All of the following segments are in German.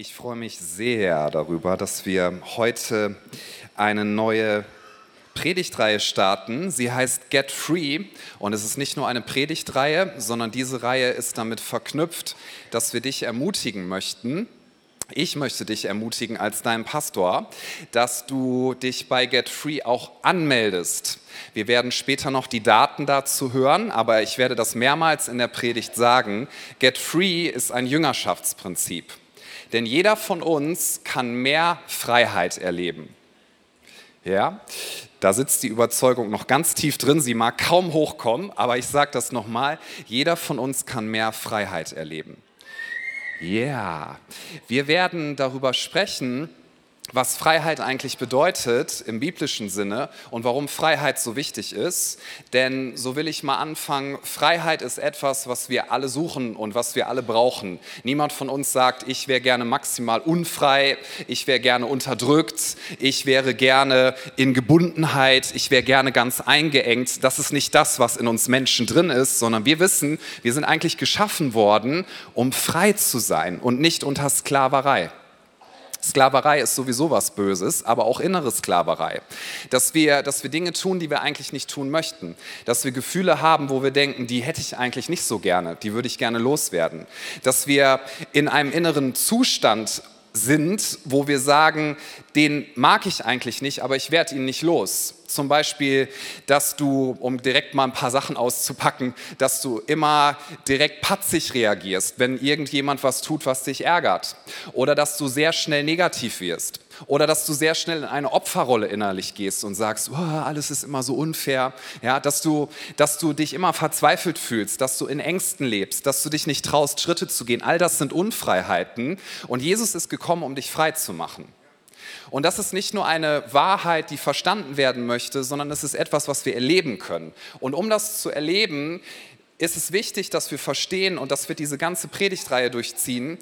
Ich freue mich sehr darüber, dass wir heute eine neue Predigtreihe starten. Sie heißt Get Free und es ist nicht nur eine Predigtreihe, sondern diese Reihe ist damit verknüpft, dass wir dich ermutigen möchten. Ich möchte dich ermutigen als dein Pastor, dass du dich bei Get Free auch anmeldest. Wir werden später noch die Daten dazu hören, aber ich werde das mehrmals in der Predigt sagen. Get Free ist ein Jüngerschaftsprinzip. Denn jeder von uns kann mehr Freiheit erleben. Ja, da sitzt die Überzeugung noch ganz tief drin. Sie mag kaum hochkommen, aber ich sage das nochmal. Jeder von uns kann mehr Freiheit erleben. Ja, yeah. wir werden darüber sprechen, was Freiheit eigentlich bedeutet im biblischen Sinne und warum Freiheit so wichtig ist. Denn so will ich mal anfangen, Freiheit ist etwas, was wir alle suchen und was wir alle brauchen. Niemand von uns sagt, ich wäre gerne maximal unfrei, ich wäre gerne unterdrückt, ich wäre gerne in Gebundenheit, ich wäre gerne ganz eingeengt. Das ist nicht das, was in uns Menschen drin ist, sondern wir wissen, wir sind eigentlich geschaffen worden, um frei zu sein und nicht unter Sklaverei. Sklaverei ist sowieso was Böses, aber auch innere Sklaverei. Dass wir, dass wir Dinge tun, die wir eigentlich nicht tun möchten. Dass wir Gefühle haben, wo wir denken, die hätte ich eigentlich nicht so gerne, die würde ich gerne loswerden. Dass wir in einem inneren Zustand sind, wo wir sagen, den mag ich eigentlich nicht, aber ich werde ihn nicht los. Zum Beispiel, dass du, um direkt mal ein paar Sachen auszupacken, dass du immer direkt patzig reagierst, wenn irgendjemand was tut, was dich ärgert. Oder dass du sehr schnell negativ wirst. Oder dass du sehr schnell in eine Opferrolle innerlich gehst und sagst, oh, alles ist immer so unfair. Ja, dass, du, dass du dich immer verzweifelt fühlst, dass du in Ängsten lebst, dass du dich nicht traust, Schritte zu gehen. All das sind Unfreiheiten. Und Jesus ist gekommen, um dich frei zu machen. Und das ist nicht nur eine Wahrheit, die verstanden werden möchte, sondern es ist etwas, was wir erleben können. Und um das zu erleben, ist es wichtig, dass wir verstehen und dass wir diese ganze Predigtreihe durchziehen,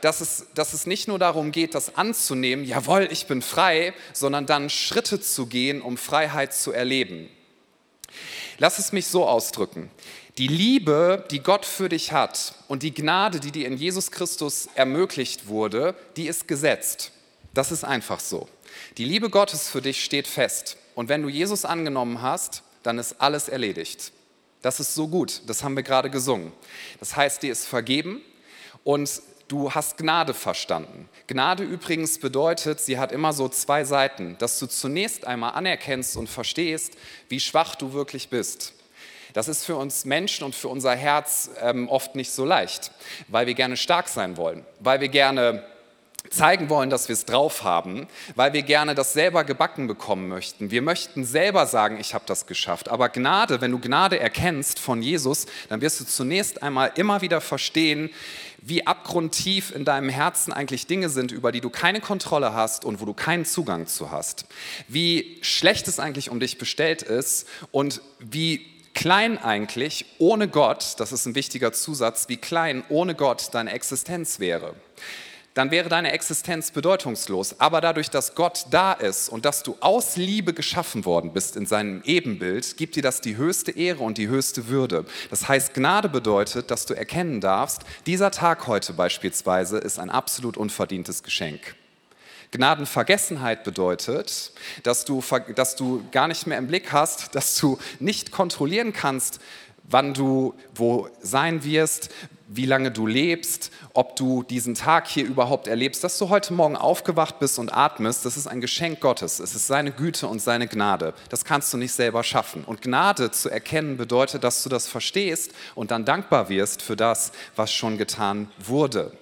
dass es, dass es nicht nur darum geht, das anzunehmen, jawohl, ich bin frei, sondern dann Schritte zu gehen, um Freiheit zu erleben. Lass es mich so ausdrücken. Die Liebe, die Gott für dich hat und die Gnade, die dir in Jesus Christus ermöglicht wurde, die ist gesetzt. Das ist einfach so. Die Liebe Gottes für dich steht fest. Und wenn du Jesus angenommen hast, dann ist alles erledigt. Das ist so gut. Das haben wir gerade gesungen. Das heißt, dir ist vergeben und du hast Gnade verstanden. Gnade übrigens bedeutet, sie hat immer so zwei Seiten, dass du zunächst einmal anerkennst und verstehst, wie schwach du wirklich bist. Das ist für uns Menschen und für unser Herz ähm, oft nicht so leicht, weil wir gerne stark sein wollen, weil wir gerne zeigen wollen, dass wir es drauf haben, weil wir gerne das selber gebacken bekommen möchten. Wir möchten selber sagen, ich habe das geschafft. Aber Gnade, wenn du Gnade erkennst von Jesus, dann wirst du zunächst einmal immer wieder verstehen, wie abgrundtief in deinem Herzen eigentlich Dinge sind, über die du keine Kontrolle hast und wo du keinen Zugang zu hast. Wie schlecht es eigentlich um dich bestellt ist und wie klein eigentlich ohne Gott, das ist ein wichtiger Zusatz, wie klein ohne Gott deine Existenz wäre dann wäre deine Existenz bedeutungslos. Aber dadurch, dass Gott da ist und dass du aus Liebe geschaffen worden bist in seinem Ebenbild, gibt dir das die höchste Ehre und die höchste Würde. Das heißt, Gnade bedeutet, dass du erkennen darfst, dieser Tag heute beispielsweise ist ein absolut unverdientes Geschenk. Gnadenvergessenheit bedeutet, dass du, dass du gar nicht mehr im Blick hast, dass du nicht kontrollieren kannst, wann du wo sein wirst, wie lange du lebst, ob du diesen Tag hier überhaupt erlebst, dass du heute Morgen aufgewacht bist und atmest, das ist ein Geschenk Gottes. Es ist seine Güte und seine Gnade. Das kannst du nicht selber schaffen. Und Gnade zu erkennen bedeutet, dass du das verstehst und dann dankbar wirst für das, was schon getan wurde.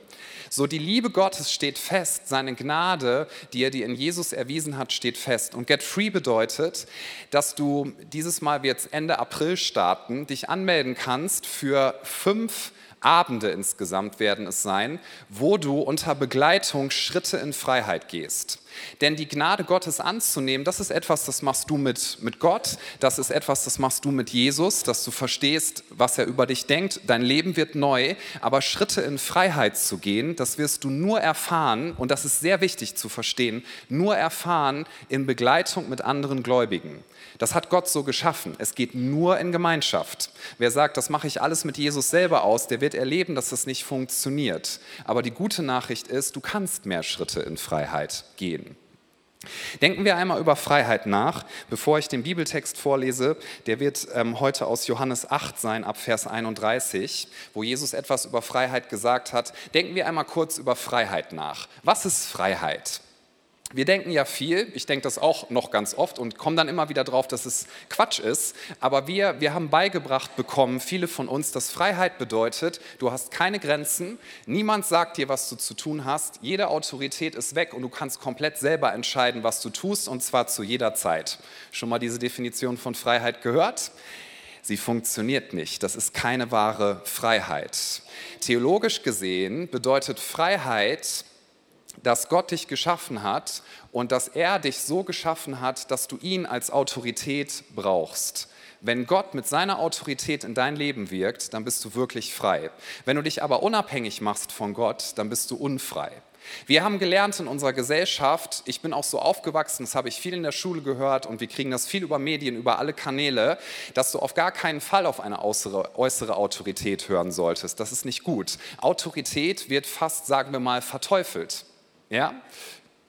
So die Liebe Gottes steht fest, seine Gnade, die er dir in Jesus erwiesen hat, steht fest. Und Get Free bedeutet, dass du dieses Mal wird Ende April starten, dich anmelden kannst für fünf Abende insgesamt werden es sein, wo du unter Begleitung Schritte in Freiheit gehst. Denn die Gnade Gottes anzunehmen, das ist etwas, das machst du mit, mit Gott, das ist etwas, das machst du mit Jesus, dass du verstehst, was er über dich denkt. Dein Leben wird neu, aber Schritte in Freiheit zu gehen, das wirst du nur erfahren, und das ist sehr wichtig zu verstehen, nur erfahren in Begleitung mit anderen Gläubigen. Das hat Gott so geschaffen. Es geht nur in Gemeinschaft. Wer sagt, das mache ich alles mit Jesus selber aus, der wird erleben, dass das nicht funktioniert. Aber die gute Nachricht ist, du kannst mehr Schritte in Freiheit gehen. Denken wir einmal über Freiheit nach, bevor ich den Bibeltext vorlese. Der wird ähm, heute aus Johannes 8 sein, ab Vers 31, wo Jesus etwas über Freiheit gesagt hat. Denken wir einmal kurz über Freiheit nach. Was ist Freiheit? Wir denken ja viel, ich denke das auch noch ganz oft und komme dann immer wieder drauf, dass es Quatsch ist, aber wir, wir haben beigebracht bekommen, viele von uns, dass Freiheit bedeutet, du hast keine Grenzen, niemand sagt dir, was du zu tun hast, jede Autorität ist weg und du kannst komplett selber entscheiden, was du tust und zwar zu jeder Zeit. Schon mal diese Definition von Freiheit gehört? Sie funktioniert nicht, das ist keine wahre Freiheit. Theologisch gesehen bedeutet Freiheit, dass Gott dich geschaffen hat und dass er dich so geschaffen hat, dass du ihn als Autorität brauchst. Wenn Gott mit seiner Autorität in dein Leben wirkt, dann bist du wirklich frei. Wenn du dich aber unabhängig machst von Gott, dann bist du unfrei. Wir haben gelernt in unserer Gesellschaft, ich bin auch so aufgewachsen, das habe ich viel in der Schule gehört und wir kriegen das viel über Medien, über alle Kanäle, dass du auf gar keinen Fall auf eine äußere, äußere Autorität hören solltest. Das ist nicht gut. Autorität wird fast, sagen wir mal, verteufelt. Ja?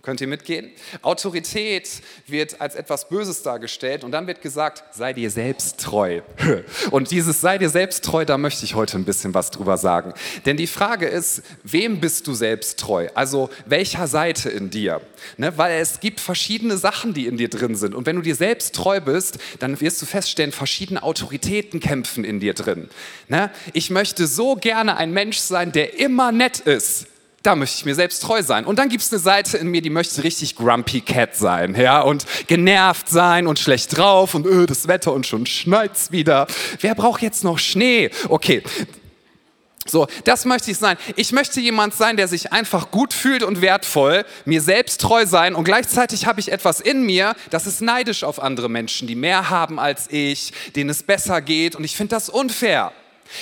Könnt ihr mitgehen? Autorität wird als etwas Böses dargestellt und dann wird gesagt, sei dir selbst treu. Und dieses sei dir selbst treu, da möchte ich heute ein bisschen was drüber sagen. Denn die Frage ist, wem bist du selbst treu? Also welcher Seite in dir? Ne? Weil es gibt verschiedene Sachen, die in dir drin sind. Und wenn du dir selbst treu bist, dann wirst du feststellen, verschiedene Autoritäten kämpfen in dir drin. Ne? Ich möchte so gerne ein Mensch sein, der immer nett ist da möchte ich mir selbst treu sein. Und dann gibt es eine Seite in mir, die möchte richtig grumpy cat sein, ja, und genervt sein und schlecht drauf und öh, das Wetter und schon schneit's wieder. Wer braucht jetzt noch Schnee? Okay. So, das möchte ich sein. Ich möchte jemand sein, der sich einfach gut fühlt und wertvoll, mir selbst treu sein und gleichzeitig habe ich etwas in mir, das ist neidisch auf andere Menschen, die mehr haben als ich, denen es besser geht und ich finde das unfair.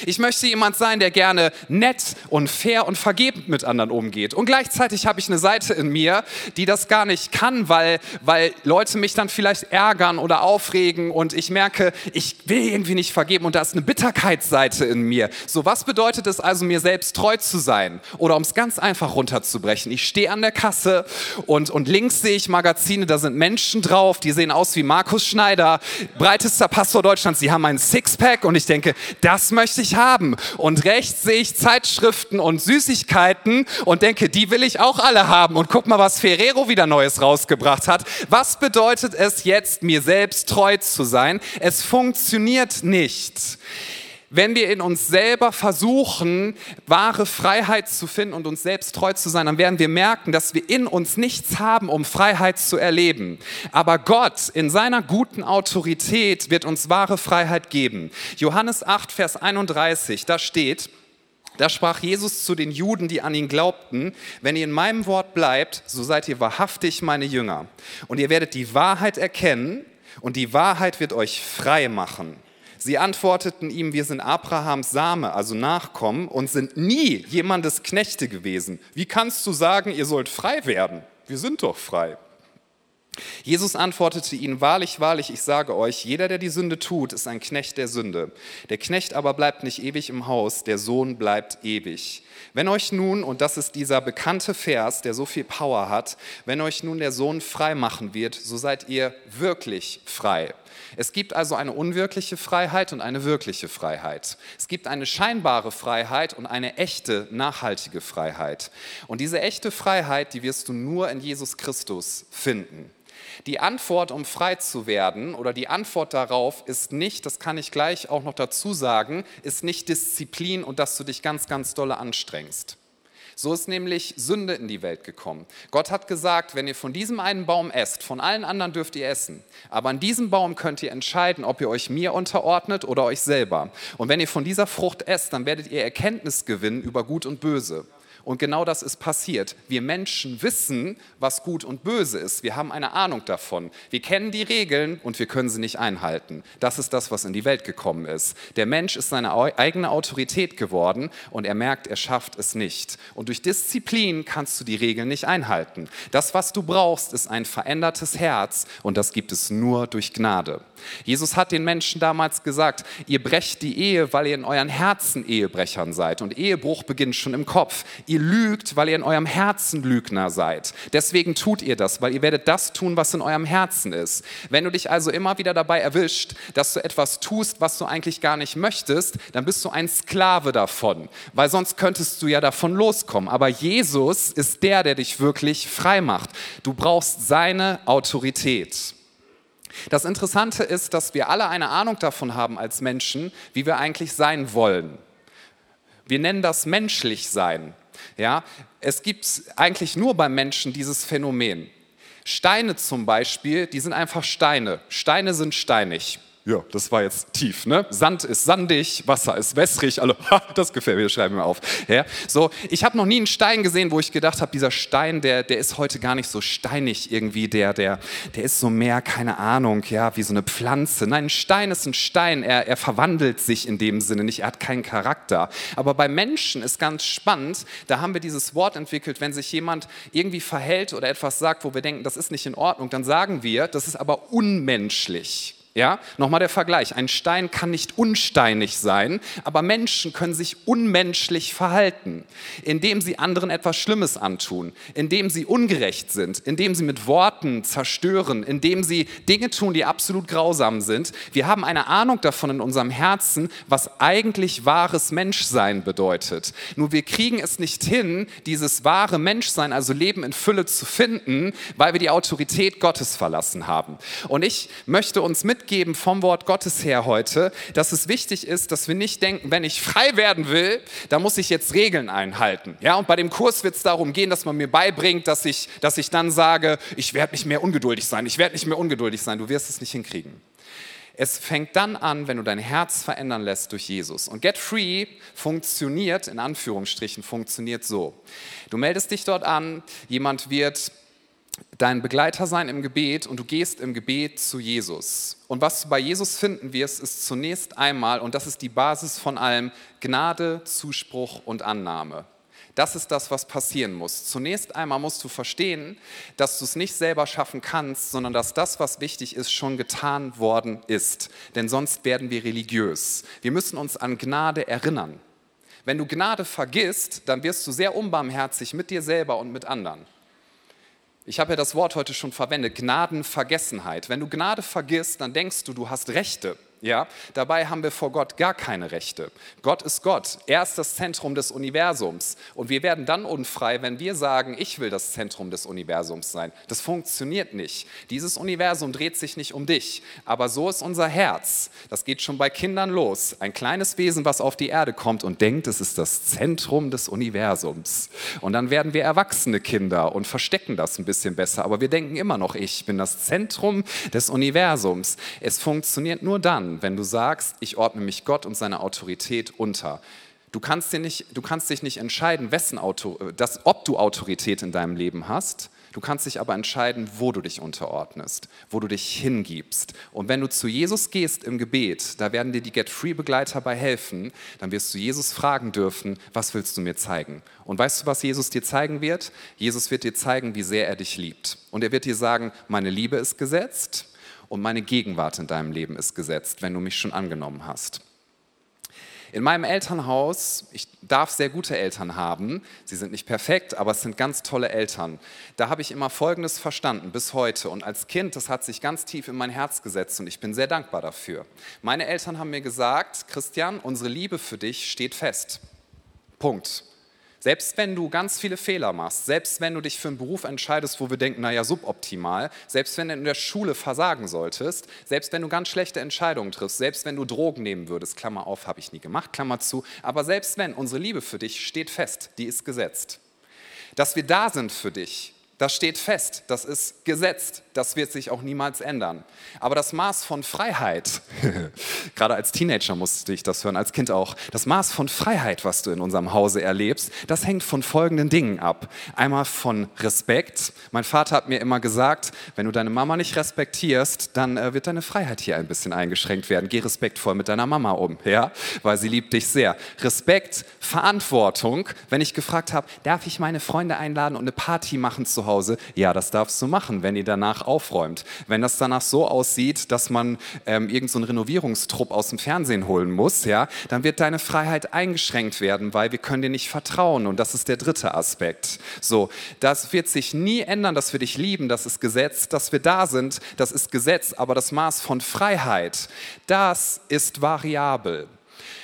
Ich möchte jemand sein, der gerne nett und fair und vergebend mit anderen umgeht. Und gleichzeitig habe ich eine Seite in mir, die das gar nicht kann, weil, weil Leute mich dann vielleicht ärgern oder aufregen und ich merke, ich will irgendwie nicht vergeben und da ist eine Bitterkeitsseite in mir. So, was bedeutet es also, mir selbst treu zu sein? Oder um es ganz einfach runterzubrechen, ich stehe an der Kasse und, und links sehe ich Magazine, da sind Menschen drauf, die sehen aus wie Markus Schneider, breitester Pastor Deutschlands, die haben ein Sixpack und ich denke, das möchte möchte ich haben. Und rechts sehe ich Zeitschriften und Süßigkeiten und denke, die will ich auch alle haben. Und guck mal, was Ferrero wieder Neues rausgebracht hat. Was bedeutet es jetzt, mir selbst treu zu sein? Es funktioniert nicht wenn wir in uns selber versuchen, wahre Freiheit zu finden und uns selbst treu zu sein, dann werden wir merken, dass wir in uns nichts haben, um Freiheit zu erleben. Aber Gott in seiner guten Autorität wird uns wahre Freiheit geben. Johannes 8, Vers 31, da steht, da sprach Jesus zu den Juden, die an ihn glaubten, wenn ihr in meinem Wort bleibt, so seid ihr wahrhaftig meine Jünger. Und ihr werdet die Wahrheit erkennen und die Wahrheit wird euch frei machen. Sie antworteten ihm, wir sind Abrahams Same, also Nachkommen, und sind nie jemandes Knechte gewesen. Wie kannst du sagen, ihr sollt frei werden? Wir sind doch frei. Jesus antwortete ihnen, wahrlich, wahrlich, ich sage euch, jeder, der die Sünde tut, ist ein Knecht der Sünde. Der Knecht aber bleibt nicht ewig im Haus, der Sohn bleibt ewig. Wenn euch nun, und das ist dieser bekannte Vers, der so viel Power hat, wenn euch nun der Sohn frei machen wird, so seid ihr wirklich frei. Es gibt also eine unwirkliche Freiheit und eine wirkliche Freiheit. Es gibt eine scheinbare Freiheit und eine echte, nachhaltige Freiheit. Und diese echte Freiheit, die wirst du nur in Jesus Christus finden. Die Antwort, um frei zu werden, oder die Antwort darauf ist nicht, das kann ich gleich auch noch dazu sagen, ist nicht Disziplin und dass du dich ganz, ganz dolle anstrengst. So ist nämlich Sünde in die Welt gekommen. Gott hat gesagt, wenn ihr von diesem einen Baum esst, von allen anderen dürft ihr essen, aber an diesem Baum könnt ihr entscheiden, ob ihr euch mir unterordnet oder euch selber. Und wenn ihr von dieser Frucht esst, dann werdet ihr Erkenntnis gewinnen über Gut und Böse. Und genau das ist passiert. Wir Menschen wissen, was gut und böse ist. Wir haben eine Ahnung davon. Wir kennen die Regeln und wir können sie nicht einhalten. Das ist das, was in die Welt gekommen ist. Der Mensch ist seine eigene Autorität geworden und er merkt, er schafft es nicht. Und durch Disziplin kannst du die Regeln nicht einhalten. Das, was du brauchst, ist ein verändertes Herz und das gibt es nur durch Gnade. Jesus hat den Menschen damals gesagt, ihr brecht die Ehe, weil ihr in euren Herzen Ehebrechern seid. Und Ehebruch beginnt schon im Kopf. Ihr lügt, weil ihr in eurem Herzen Lügner seid. Deswegen tut ihr das, weil ihr werdet das tun, was in eurem Herzen ist. Wenn du dich also immer wieder dabei erwischt, dass du etwas tust, was du eigentlich gar nicht möchtest, dann bist du ein Sklave davon, weil sonst könntest du ja davon loskommen. Aber Jesus ist der, der dich wirklich frei macht. Du brauchst seine Autorität. Das Interessante ist, dass wir alle eine Ahnung davon haben als Menschen, wie wir eigentlich sein wollen. Wir nennen das menschlich sein. Ja, es gibt eigentlich nur beim Menschen dieses Phänomen. Steine zum Beispiel, die sind einfach Steine. Steine sind steinig. Ja, das war jetzt tief. Ne? Sand ist sandig, Wasser ist wässrig. Also, das gefällt mir, schreiben wir auf. Ja, so, ich habe noch nie einen Stein gesehen, wo ich gedacht habe, dieser Stein, der, der ist heute gar nicht so steinig irgendwie. Der, der, der ist so mehr, keine Ahnung, ja, wie so eine Pflanze. Nein, ein Stein ist ein Stein. Er, er verwandelt sich in dem Sinne nicht. Er hat keinen Charakter. Aber bei Menschen ist ganz spannend, da haben wir dieses Wort entwickelt, wenn sich jemand irgendwie verhält oder etwas sagt, wo wir denken, das ist nicht in Ordnung, dann sagen wir, das ist aber unmenschlich. Ja, nochmal der Vergleich. Ein Stein kann nicht unsteinig sein, aber Menschen können sich unmenschlich verhalten, indem sie anderen etwas Schlimmes antun, indem sie ungerecht sind, indem sie mit Worten zerstören, indem sie Dinge tun, die absolut grausam sind. Wir haben eine Ahnung davon in unserem Herzen, was eigentlich wahres Menschsein bedeutet. Nur wir kriegen es nicht hin, dieses wahre Menschsein, also Leben in Fülle zu finden, weil wir die Autorität Gottes verlassen haben. Und ich möchte uns mit mitgeben vom Wort Gottes her heute, dass es wichtig ist, dass wir nicht denken, wenn ich frei werden will, dann muss ich jetzt Regeln einhalten. Ja, und bei dem Kurs wird es darum gehen, dass man mir beibringt, dass ich, dass ich dann sage, ich werde nicht mehr ungeduldig sein, ich werde nicht mehr ungeduldig sein. Du wirst es nicht hinkriegen. Es fängt dann an, wenn du dein Herz verändern lässt durch Jesus. Und Get Free funktioniert, in Anführungsstrichen, funktioniert so. Du meldest dich dort an, jemand wird dein Begleiter sein im Gebet und du gehst im Gebet zu Jesus. Und was du bei Jesus finden wirst, ist zunächst einmal, und das ist die Basis von allem, Gnade, Zuspruch und Annahme. Das ist das, was passieren muss. Zunächst einmal musst du verstehen, dass du es nicht selber schaffen kannst, sondern dass das, was wichtig ist, schon getan worden ist. Denn sonst werden wir religiös. Wir müssen uns an Gnade erinnern. Wenn du Gnade vergisst, dann wirst du sehr unbarmherzig mit dir selber und mit anderen. Ich habe ja das Wort heute schon verwendet, Gnadenvergessenheit. Wenn du Gnade vergisst, dann denkst du, du hast Rechte. Ja, dabei haben wir vor Gott gar keine Rechte. Gott ist Gott. Er ist das Zentrum des Universums. Und wir werden dann unfrei, wenn wir sagen, ich will das Zentrum des Universums sein. Das funktioniert nicht. Dieses Universum dreht sich nicht um dich. Aber so ist unser Herz. Das geht schon bei Kindern los. Ein kleines Wesen, was auf die Erde kommt und denkt, es ist das Zentrum des Universums. Und dann werden wir erwachsene Kinder und verstecken das ein bisschen besser. Aber wir denken immer noch, ich bin das Zentrum des Universums. Es funktioniert nur dann, dann, wenn du sagst, ich ordne mich Gott und seiner Autorität unter. Du kannst, dir nicht, du kannst dich nicht entscheiden, wessen Auto, das, ob du Autorität in deinem Leben hast. Du kannst dich aber entscheiden, wo du dich unterordnest, wo du dich hingibst. Und wenn du zu Jesus gehst im Gebet, da werden dir die Get Free Begleiter bei helfen, dann wirst du Jesus fragen dürfen, was willst du mir zeigen? Und weißt du, was Jesus dir zeigen wird? Jesus wird dir zeigen, wie sehr er dich liebt. Und er wird dir sagen, meine Liebe ist gesetzt, und meine Gegenwart in deinem Leben ist gesetzt, wenn du mich schon angenommen hast. In meinem Elternhaus, ich darf sehr gute Eltern haben, sie sind nicht perfekt, aber es sind ganz tolle Eltern. Da habe ich immer Folgendes verstanden bis heute und als Kind, das hat sich ganz tief in mein Herz gesetzt und ich bin sehr dankbar dafür. Meine Eltern haben mir gesagt, Christian, unsere Liebe für dich steht fest. Punkt. Selbst wenn du ganz viele Fehler machst, selbst wenn du dich für einen Beruf entscheidest, wo wir denken, naja, suboptimal, selbst wenn du in der Schule versagen solltest, selbst wenn du ganz schlechte Entscheidungen triffst, selbst wenn du Drogen nehmen würdest, Klammer auf, habe ich nie gemacht, Klammer zu, aber selbst wenn, unsere Liebe für dich steht fest, die ist gesetzt. Dass wir da sind für dich, Das steht fest, das ist gesetzt, das wird sich auch niemals ändern. Aber das Maß von Freiheit, gerade als Teenager musste ich das hören, als Kind auch, das Maß von Freiheit, was du in unserem Hause erlebst, das hängt von folgenden Dingen ab. Einmal von Respekt. Mein Vater hat mir immer gesagt, wenn du deine Mama nicht respektierst, dann äh, wird deine Freiheit hier ein bisschen eingeschränkt werden. Geh respektvoll mit deiner Mama um, ja, weil sie liebt dich sehr. Respekt, Verantwortung. Wenn ich gefragt habe, darf ich meine Freunde einladen und eine Party machen zu Hause, ja, das darfst du machen, wenn ihr danach aufräumt. Wenn das danach so aussieht, dass man ähm, irgendeinen so Renovierungstrupp aus dem Fernsehen holen muss, ja, dann wird deine Freiheit eingeschränkt werden, weil wir können dir nicht vertrauen. Und das ist der dritte Aspekt. So, das wird sich nie ändern, dass wir dich lieben, das ist Gesetz, dass wir da sind, das ist Gesetz, aber das Maß von Freiheit, das ist variabel.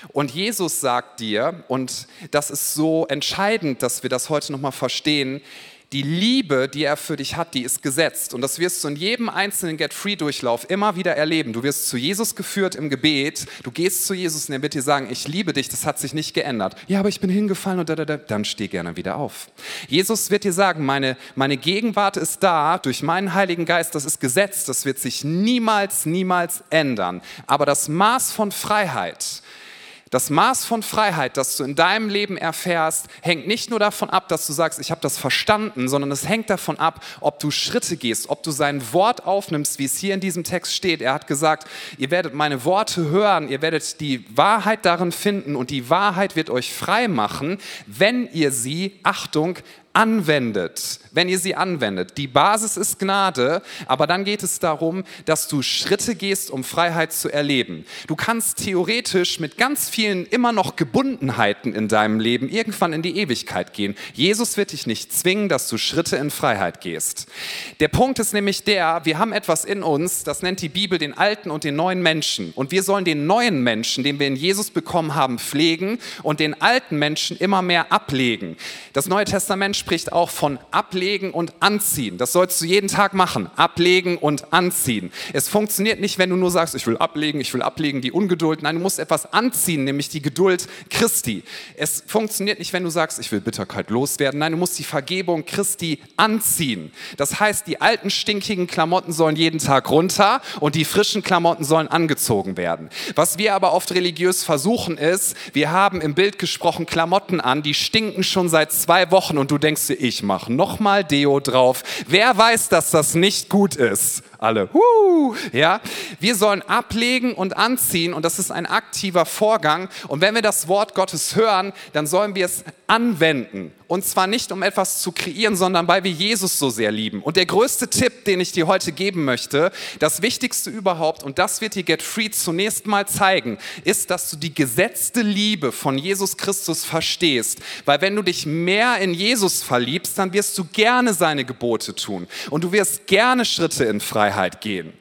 Und Jesus sagt dir, und das ist so entscheidend, dass wir das heute nochmal verstehen, die Liebe, die er für dich hat, die ist gesetzt. Und das wirst du in jedem einzelnen Get-Free-Durchlauf immer wieder erleben. Du wirst zu Jesus geführt im Gebet. Du gehst zu Jesus und er wird dir sagen, ich liebe dich, das hat sich nicht geändert. Ja, aber ich bin hingefallen und da, da, da. Dann steh gerne wieder auf. Jesus wird dir sagen, meine, meine Gegenwart ist da durch meinen Heiligen Geist, das ist gesetzt, das wird sich niemals, niemals ändern. Aber das Maß von Freiheit, das Maß von Freiheit, das du in deinem Leben erfährst, hängt nicht nur davon ab, dass du sagst, ich habe das verstanden, sondern es hängt davon ab, ob du Schritte gehst, ob du sein Wort aufnimmst, wie es hier in diesem Text steht. Er hat gesagt, ihr werdet meine Worte hören, ihr werdet die Wahrheit darin finden und die Wahrheit wird euch frei machen, wenn ihr sie, Achtung, anwendet, wenn ihr sie anwendet. Die Basis ist Gnade, aber dann geht es darum, dass du Schritte gehst, um Freiheit zu erleben. Du kannst theoretisch mit ganz vielen immer noch Gebundenheiten in deinem Leben irgendwann in die Ewigkeit gehen. Jesus wird dich nicht zwingen, dass du Schritte in Freiheit gehst. Der Punkt ist nämlich der, wir haben etwas in uns, das nennt die Bibel den alten und den neuen Menschen. Und wir sollen den neuen Menschen, den wir in Jesus bekommen haben, pflegen und den alten Menschen immer mehr ablegen. Das Neue Testament spricht auch von ablegen und anziehen. Das sollst du jeden Tag machen. Ablegen und anziehen. Es funktioniert nicht, wenn du nur sagst, ich will ablegen, ich will ablegen, die Ungeduld. Nein, du musst etwas anziehen, nämlich die Geduld Christi. Es funktioniert nicht, wenn du sagst, ich will Bitterkeit loswerden. Nein, du musst die Vergebung Christi anziehen. Das heißt, die alten stinkigen Klamotten sollen jeden Tag runter und die frischen Klamotten sollen angezogen werden. Was wir aber oft religiös versuchen ist, wir haben im Bild gesprochen Klamotten an, die stinken schon seit zwei Wochen und du denkst, denkst du, ich mache nochmal Deo drauf. Wer weiß, dass das nicht gut ist? Alle, huh, ja. Wir sollen ablegen und anziehen und das ist ein aktiver Vorgang. Und wenn wir das Wort Gottes hören, dann sollen wir es anwenden. Und zwar nicht, um etwas zu kreieren, sondern weil wir Jesus so sehr lieben. Und der größte Tipp, den ich dir heute geben möchte, das Wichtigste überhaupt, und das wird dir Get Free zunächst mal zeigen, ist, dass du die gesetzte Liebe von Jesus Christus verstehst. Weil wenn du dich mehr in Jesus verliebst, dann wirst du gerne seine Gebote tun. Und du wirst gerne Schritte in Freiheit gehen.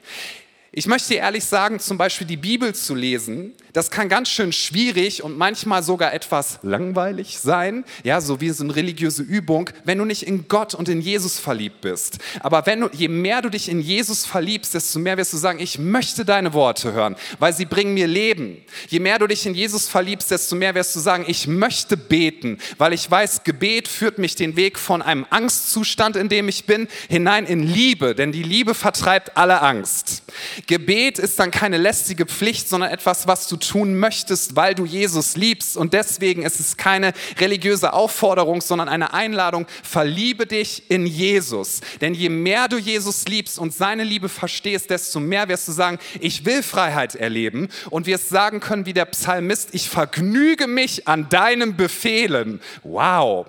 Ich möchte ehrlich sagen, zum Beispiel die Bibel zu lesen, das kann ganz schön schwierig und manchmal sogar etwas langweilig sein, ja, so wie so eine religiöse Übung, wenn du nicht in Gott und in Jesus verliebt bist. Aber wenn du, je mehr du dich in Jesus verliebst, desto mehr wirst du sagen, ich möchte deine Worte hören, weil sie bringen mir Leben. Je mehr du dich in Jesus verliebst, desto mehr wirst du sagen, ich möchte beten, weil ich weiß, Gebet führt mich den Weg von einem Angstzustand, in dem ich bin, hinein in Liebe, denn die Liebe vertreibt alle Angst. Gebet ist dann keine lästige Pflicht, sondern etwas, was du tun möchtest, weil du Jesus liebst. Und deswegen ist es keine religiöse Aufforderung, sondern eine Einladung, verliebe dich in Jesus. Denn je mehr du Jesus liebst und seine Liebe verstehst, desto mehr wirst du sagen, ich will Freiheit erleben und wirst sagen können wie der Psalmist, ich vergnüge mich an deinen Befehlen. Wow.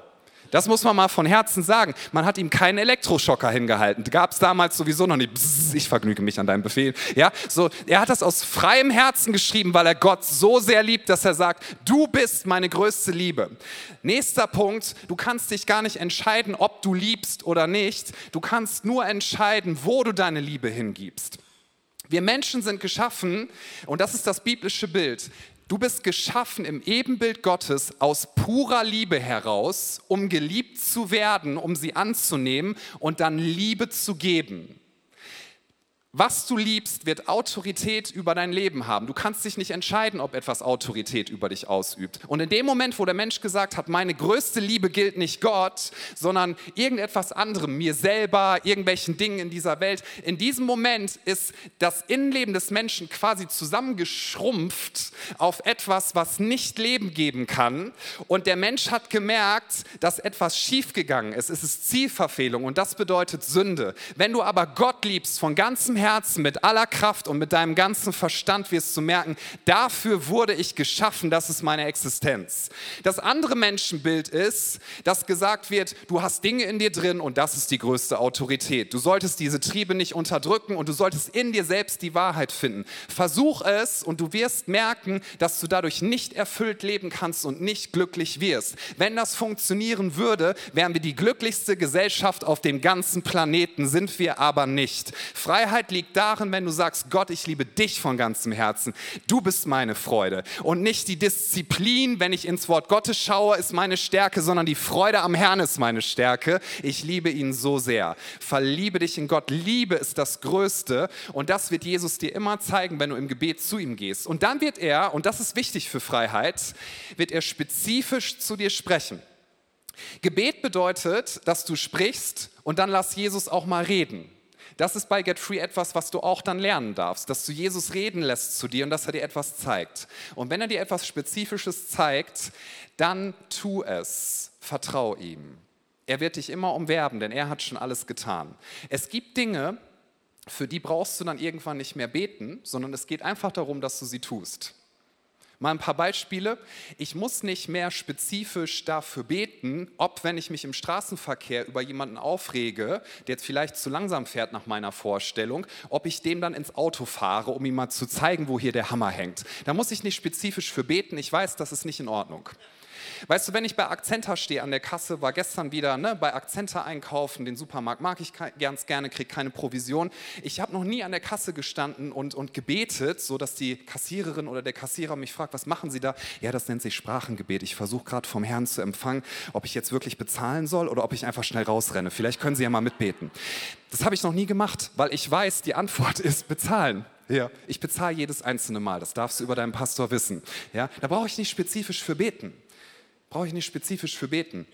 Das muss man mal von Herzen sagen. Man hat ihm keinen Elektroschocker hingehalten. Gab es damals sowieso noch nicht. Bzz, ich vergnüge mich an deinem Befehl. Ja, so, er hat das aus freiem Herzen geschrieben, weil er Gott so sehr liebt, dass er sagt, du bist meine größte Liebe. Nächster Punkt, du kannst dich gar nicht entscheiden, ob du liebst oder nicht. Du kannst nur entscheiden, wo du deine Liebe hingibst. Wir Menschen sind geschaffen, und das ist das biblische Bild, Du bist geschaffen im Ebenbild Gottes aus purer Liebe heraus, um geliebt zu werden, um sie anzunehmen und dann Liebe zu geben. Was du liebst, wird Autorität über dein Leben haben. Du kannst dich nicht entscheiden, ob etwas Autorität über dich ausübt. Und in dem Moment, wo der Mensch gesagt hat, meine größte Liebe gilt nicht Gott, sondern irgendetwas anderem, mir selber, irgendwelchen Dingen in dieser Welt, in diesem Moment ist das Innenleben des Menschen quasi zusammengeschrumpft auf etwas, was nicht Leben geben kann. Und der Mensch hat gemerkt, dass etwas schiefgegangen ist. Es ist Zielverfehlung und das bedeutet Sünde. Wenn du aber Gott liebst von ganzem Herzen, Herzen, mit aller Kraft und mit deinem ganzen Verstand wirst du merken, dafür wurde ich geschaffen, das ist meine Existenz. Das andere Menschenbild ist, dass gesagt wird, du hast Dinge in dir drin und das ist die größte Autorität. Du solltest diese Triebe nicht unterdrücken und du solltest in dir selbst die Wahrheit finden. Versuch es und du wirst merken, dass du dadurch nicht erfüllt leben kannst und nicht glücklich wirst. Wenn das funktionieren würde, wären wir die glücklichste Gesellschaft auf dem ganzen Planeten, sind wir aber nicht. Freiheit liegt darin, wenn du sagst, Gott, ich liebe dich von ganzem Herzen. Du bist meine Freude. Und nicht die Disziplin, wenn ich ins Wort Gottes schaue, ist meine Stärke, sondern die Freude am Herrn ist meine Stärke. Ich liebe ihn so sehr. Verliebe dich in Gott. Liebe ist das Größte. Und das wird Jesus dir immer zeigen, wenn du im Gebet zu ihm gehst. Und dann wird er, und das ist wichtig für Freiheit, wird er spezifisch zu dir sprechen. Gebet bedeutet, dass du sprichst und dann lass Jesus auch mal reden. Das ist bei Get Free etwas, was du auch dann lernen darfst, dass du Jesus reden lässt zu dir und dass er dir etwas zeigt. Und wenn er dir etwas Spezifisches zeigt, dann tu es, vertrau ihm. Er wird dich immer umwerben, denn er hat schon alles getan. Es gibt Dinge, für die brauchst du dann irgendwann nicht mehr beten, sondern es geht einfach darum, dass du sie tust. Mal ein paar Beispiele. Ich muss nicht mehr spezifisch dafür beten, ob, wenn ich mich im Straßenverkehr über jemanden aufrege, der jetzt vielleicht zu langsam fährt nach meiner Vorstellung, ob ich dem dann ins Auto fahre, um ihm mal zu zeigen, wo hier der Hammer hängt. Da muss ich nicht spezifisch für beten. Ich weiß, das ist nicht in Ordnung. Weißt du, wenn ich bei Akzenta stehe an der Kasse, war gestern wieder ne, bei Akzenta einkaufen, den Supermarkt mag ich ganz gerne, kriege keine Provision. Ich habe noch nie an der Kasse gestanden und, und gebetet, sodass die Kassiererin oder der Kassierer mich fragt, was machen Sie da? Ja, das nennt sich Sprachengebet. Ich versuche gerade vom Herrn zu empfangen, ob ich jetzt wirklich bezahlen soll oder ob ich einfach schnell rausrenne. Vielleicht können Sie ja mal mitbeten. Das habe ich noch nie gemacht, weil ich weiß, die Antwort ist bezahlen. Ja, ich bezahle jedes einzelne Mal. Das darfst du über deinen Pastor wissen. Ja, da brauche ich nicht spezifisch für beten. Brauche ich nicht spezifisch für beten.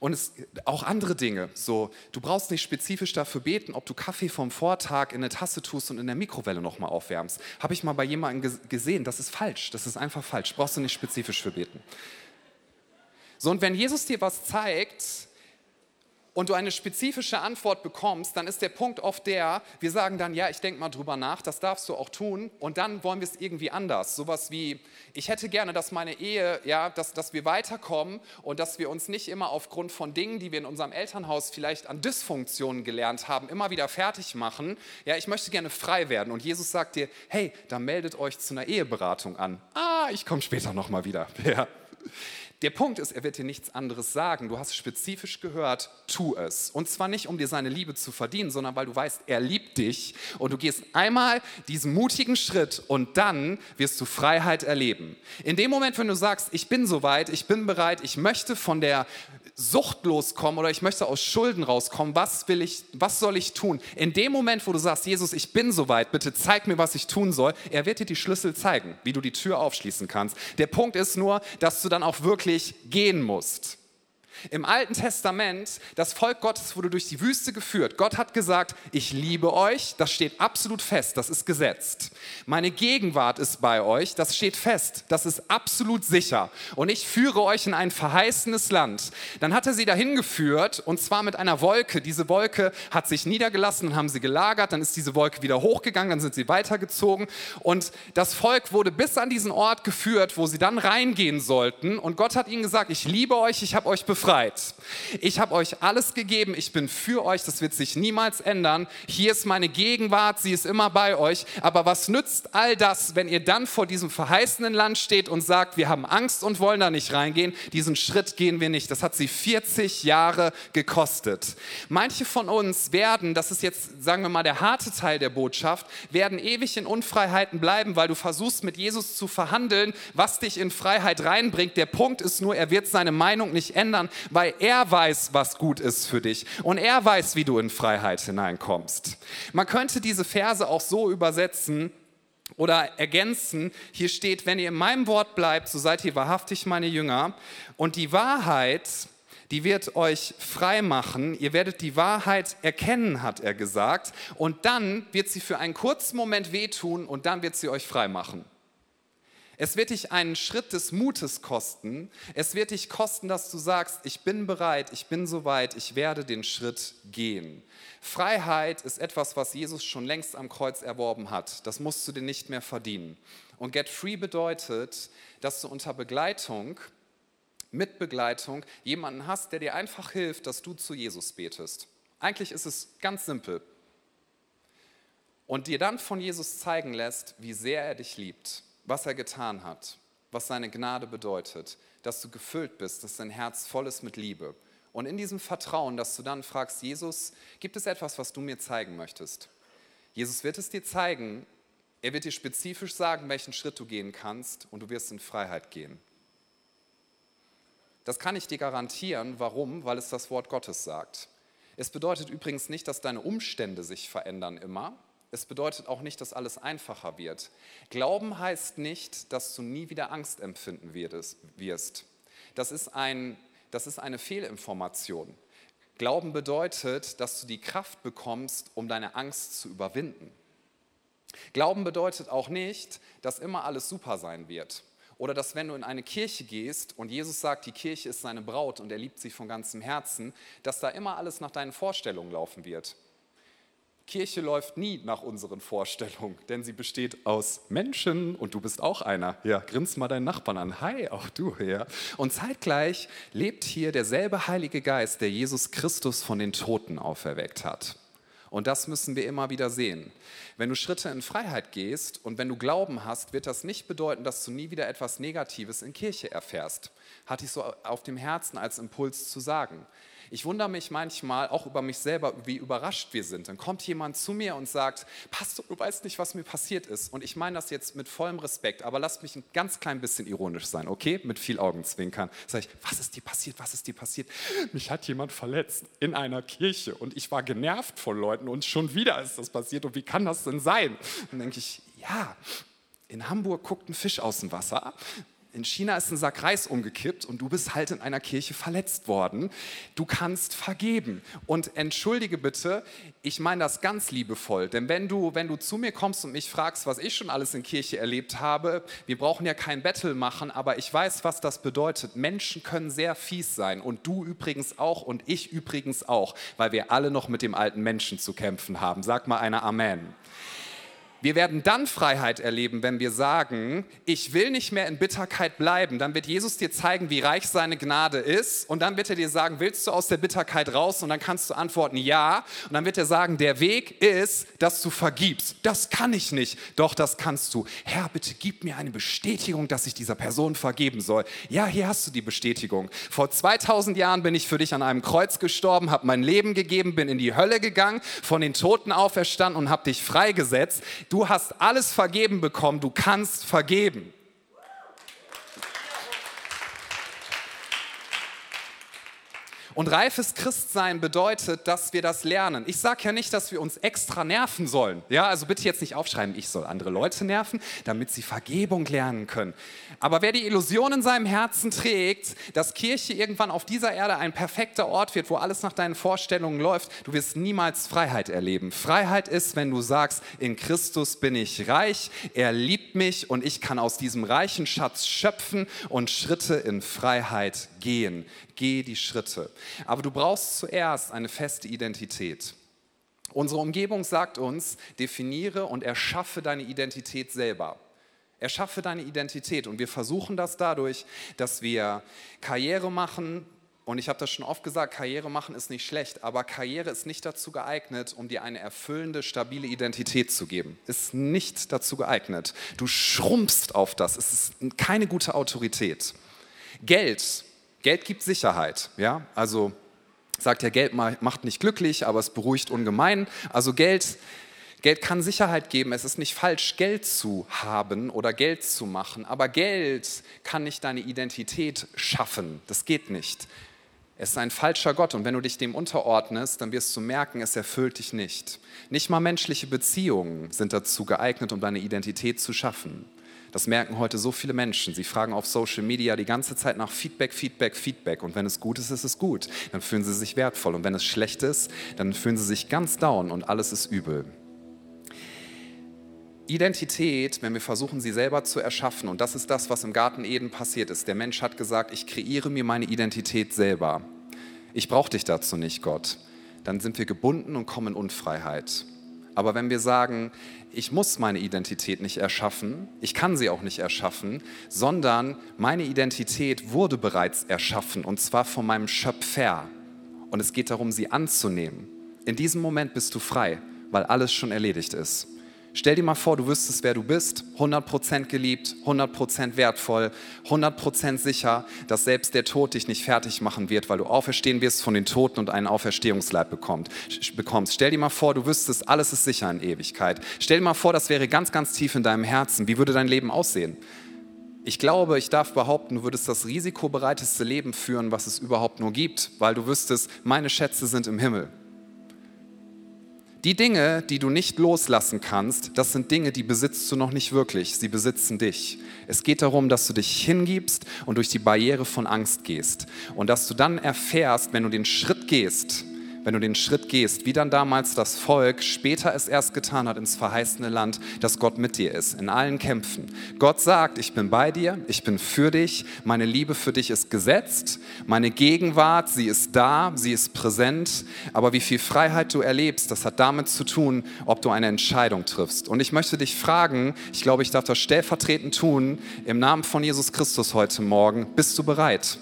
Und es, auch andere Dinge. So, du brauchst nicht spezifisch dafür beten, ob du Kaffee vom Vortag in eine Tasse tust und in der Mikrowelle nochmal aufwärmst. Habe ich mal bei jemandem gesehen. Das ist falsch. Das ist einfach falsch. Brauchst du nicht spezifisch für beten. So, und wenn Jesus dir was zeigt, und du eine spezifische Antwort bekommst, dann ist der Punkt oft der, wir sagen dann, ja, ich denke mal drüber nach, das darfst du auch tun und dann wollen wir es irgendwie anders. Sowas wie, ich hätte gerne, dass meine Ehe, ja, dass, dass wir weiterkommen und dass wir uns nicht immer aufgrund von Dingen, die wir in unserem Elternhaus vielleicht an Dysfunktionen gelernt haben, immer wieder fertig machen. Ja, ich möchte gerne frei werden und Jesus sagt dir, hey, dann meldet euch zu einer Eheberatung an. Ah, ich komme später nochmal wieder. Ja. Der Punkt ist, er wird dir nichts anderes sagen. Du hast spezifisch gehört, tu es. Und zwar nicht, um dir seine Liebe zu verdienen, sondern weil du weißt, er liebt dich. Und du gehst einmal diesen mutigen Schritt und dann wirst du Freiheit erleben. In dem Moment, wenn du sagst, ich bin soweit, ich bin bereit, ich möchte von der Sucht loskommen oder ich möchte aus Schulden rauskommen, was will ich, was soll ich tun? In dem Moment, wo du sagst, Jesus, ich bin soweit, bitte zeig mir, was ich tun soll, er wird dir die Schlüssel zeigen, wie du die Tür aufschließen kannst. Der Punkt ist nur, dass du dann auch wirklich gehen musst. Im Alten Testament, das Volk Gottes wurde durch die Wüste geführt. Gott hat gesagt, ich liebe euch, das steht absolut fest, das ist gesetzt. Meine Gegenwart ist bei euch, das steht fest, das ist absolut sicher. Und ich führe euch in ein verheißenes Land. Dann hat er sie dahin geführt und zwar mit einer Wolke. Diese Wolke hat sich niedergelassen, dann haben sie gelagert, dann ist diese Wolke wieder hochgegangen, dann sind sie weitergezogen und das Volk wurde bis an diesen Ort geführt, wo sie dann reingehen sollten. Und Gott hat ihnen gesagt, ich liebe euch, ich habe euch befreit befreit. Ich habe euch alles gegeben, ich bin für euch, das wird sich niemals ändern. Hier ist meine Gegenwart, sie ist immer bei euch. Aber was nützt all das, wenn ihr dann vor diesem verheißenen Land steht und sagt, wir haben Angst und wollen da nicht reingehen? Diesen Schritt gehen wir nicht. Das hat sie 40 Jahre gekostet. Manche von uns werden, das ist jetzt, sagen wir mal, der harte Teil der Botschaft, werden ewig in Unfreiheiten bleiben, weil du versuchst mit Jesus zu verhandeln, was dich in Freiheit reinbringt. Der Punkt ist nur, er wird seine Meinung nicht ändern, weil er weiß, was gut ist für dich und er weiß, wie du in Freiheit hineinkommst. Man könnte diese Verse auch so übersetzen, oder ergänzen. Hier steht, wenn ihr in meinem Wort bleibt, so seid ihr wahrhaftig meine Jünger. Und die Wahrheit, die wird euch frei machen. Ihr werdet die Wahrheit erkennen, hat er gesagt. Und dann wird sie für einen kurzen Moment wehtun und dann wird sie euch frei machen. Es wird dich einen Schritt des Mutes kosten. Es wird dich kosten, dass du sagst, ich bin bereit, ich bin soweit, ich werde den Schritt gehen. Freiheit ist etwas, was Jesus schon längst am Kreuz erworben hat. Das musst du dir nicht mehr verdienen. Und Get Free bedeutet, dass du unter Begleitung, mit Begleitung, jemanden hast, der dir einfach hilft, dass du zu Jesus betest. Eigentlich ist es ganz simpel. Und dir dann von Jesus zeigen lässt, wie sehr er dich liebt was er getan hat, was seine Gnade bedeutet, dass du gefüllt bist, dass dein Herz voll ist mit Liebe. Und in diesem Vertrauen, dass du dann fragst, Jesus, gibt es etwas, was du mir zeigen möchtest? Jesus wird es dir zeigen, er wird dir spezifisch sagen, welchen Schritt du gehen kannst und du wirst in Freiheit gehen. Das kann ich dir garantieren. Warum? Weil es das Wort Gottes sagt. Es bedeutet übrigens nicht, dass deine Umstände sich verändern immer, es bedeutet auch nicht, dass alles einfacher wird. Glauben heißt nicht, dass du nie wieder Angst empfinden wirst. Das ist, ein, das ist eine Fehlinformation. Glauben bedeutet, dass du die Kraft bekommst, um deine Angst zu überwinden. Glauben bedeutet auch nicht, dass immer alles super sein wird. Oder dass wenn du in eine Kirche gehst und Jesus sagt, die Kirche ist seine Braut und er liebt sie von ganzem Herzen, dass da immer alles nach deinen Vorstellungen laufen wird. Kirche läuft nie nach unseren Vorstellungen, denn sie besteht aus Menschen und du bist auch einer. Ja, grinst mal deinen Nachbarn an. Hi, auch du, ja. Und zeitgleich lebt hier derselbe Heilige Geist, der Jesus Christus von den Toten auferweckt hat. Und das müssen wir immer wieder sehen. Wenn du Schritte in Freiheit gehst und wenn du Glauben hast, wird das nicht bedeuten, dass du nie wieder etwas Negatives in Kirche erfährst. Hatte ich so auf dem Herzen als Impuls zu sagen. Ich wundere mich manchmal auch über mich selber, wie überrascht wir sind. Dann kommt jemand zu mir und sagt, Pastor, du weißt nicht, was mir passiert ist. Und ich meine das jetzt mit vollem Respekt, aber lass mich ein ganz klein bisschen ironisch sein, okay? Mit viel Augenzwinkern. Sag ich, was ist dir passiert? Was ist dir passiert? Mich hat jemand verletzt in einer Kirche und ich war genervt von Leuten und schon wieder ist das passiert. Und wie kann das denn sein? Dann denke ich, ja, in Hamburg guckt ein Fisch aus dem Wasser in China ist ein Sack Reis umgekippt und du bist halt in einer Kirche verletzt worden. Du kannst vergeben. Und entschuldige bitte, ich meine das ganz liebevoll, denn wenn du, wenn du zu mir kommst und mich fragst, was ich schon alles in Kirche erlebt habe, wir brauchen ja kein Battle machen, aber ich weiß, was das bedeutet. Menschen können sehr fies sein und du übrigens auch und ich übrigens auch, weil wir alle noch mit dem alten Menschen zu kämpfen haben. Sag mal einer Amen. Wir werden dann Freiheit erleben, wenn wir sagen, ich will nicht mehr in Bitterkeit bleiben. Dann wird Jesus dir zeigen, wie reich seine Gnade ist. Und dann wird er dir sagen, willst du aus der Bitterkeit raus? Und dann kannst du antworten, ja. Und dann wird er sagen, der Weg ist, dass du vergibst. Das kann ich nicht. Doch, das kannst du. Herr, bitte gib mir eine Bestätigung, dass ich dieser Person vergeben soll. Ja, hier hast du die Bestätigung. Vor 2000 Jahren bin ich für dich an einem Kreuz gestorben, habe mein Leben gegeben, bin in die Hölle gegangen, von den Toten auferstanden und habe dich freigesetzt Du hast alles vergeben bekommen, du kannst vergeben. Und reifes Christsein bedeutet, dass wir das lernen. Ich sage ja nicht, dass wir uns extra nerven sollen. Ja, also bitte jetzt nicht aufschreiben, ich soll andere Leute nerven, damit sie Vergebung lernen können. Aber wer die Illusion in seinem Herzen trägt, dass Kirche irgendwann auf dieser Erde ein perfekter Ort wird, wo alles nach deinen Vorstellungen läuft, du wirst niemals Freiheit erleben. Freiheit ist, wenn du sagst, in Christus bin ich reich, er liebt mich und ich kann aus diesem reichen Schatz schöpfen und Schritte in Freiheit gehen. Geh die Schritte. Aber du brauchst zuerst eine feste Identität. Unsere Umgebung sagt uns, definiere und erschaffe deine Identität selber. Erschaffe deine Identität und wir versuchen das dadurch, dass wir Karriere machen. Und ich habe das schon oft gesagt, Karriere machen ist nicht schlecht, aber Karriere ist nicht dazu geeignet, um dir eine erfüllende, stabile Identität zu geben. Ist nicht dazu geeignet. Du schrumpfst auf das. Es ist keine gute Autorität. Geld Geld gibt Sicherheit, ja, also sagt ja, Geld macht nicht glücklich, aber es beruhigt ungemein. Also Geld, Geld kann Sicherheit geben. Es ist nicht falsch, Geld zu haben oder Geld zu machen, aber Geld kann nicht deine Identität schaffen. Das geht nicht. Es ist ein falscher Gott und wenn du dich dem unterordnest, dann wirst du merken, es erfüllt dich nicht. Nicht mal menschliche Beziehungen sind dazu geeignet, um deine Identität zu schaffen. Das merken heute so viele Menschen. Sie fragen auf Social Media die ganze Zeit nach Feedback, Feedback, Feedback. Und wenn es gut ist, ist es gut. Dann fühlen sie sich wertvoll. Und wenn es schlecht ist, dann fühlen sie sich ganz down und alles ist übel. Identität, wenn wir versuchen, sie selber zu erschaffen, und das ist das, was im Garten Eden passiert ist. Der Mensch hat gesagt, ich kreiere mir meine Identität selber. Ich brauche dich dazu nicht, Gott. Dann sind wir gebunden und kommen in Unfreiheit. Aber wenn wir sagen, ich muss meine Identität nicht erschaffen, ich kann sie auch nicht erschaffen, sondern meine Identität wurde bereits erschaffen und zwar von meinem Schöpfer. Und es geht darum, sie anzunehmen. In diesem Moment bist du frei, weil alles schon erledigt ist. Stell dir mal vor, du wüsstest, wer du bist, 100% geliebt, 100% wertvoll, 100% sicher, dass selbst der Tod dich nicht fertig machen wird, weil du auferstehen wirst von den Toten und einen Auferstehungsleib bekommst. Stell dir mal vor, du wüsstest, alles ist sicher in Ewigkeit. Stell dir mal vor, das wäre ganz, ganz tief in deinem Herzen. Wie würde dein Leben aussehen? Ich glaube, ich darf behaupten, du würdest das risikobereiteste Leben führen, was es überhaupt nur gibt, weil du wüsstest, meine Schätze sind im Himmel. Die Dinge, die du nicht loslassen kannst, das sind Dinge, die besitzt du noch nicht wirklich. Sie besitzen dich. Es geht darum, dass du dich hingibst und durch die Barriere von Angst gehst. Und dass du dann erfährst, wenn du den Schritt gehst, wenn du den Schritt gehst, wie dann damals das Volk später es erst getan hat ins verheißene Land, dass Gott mit dir ist, in allen Kämpfen. Gott sagt, ich bin bei dir, ich bin für dich, meine Liebe für dich ist gesetzt, meine Gegenwart, sie ist da, sie ist präsent, aber wie viel Freiheit du erlebst, das hat damit zu tun, ob du eine Entscheidung triffst. Und ich möchte dich fragen, ich glaube, ich darf das stellvertretend tun, im Namen von Jesus Christus heute Morgen, bist du bereit?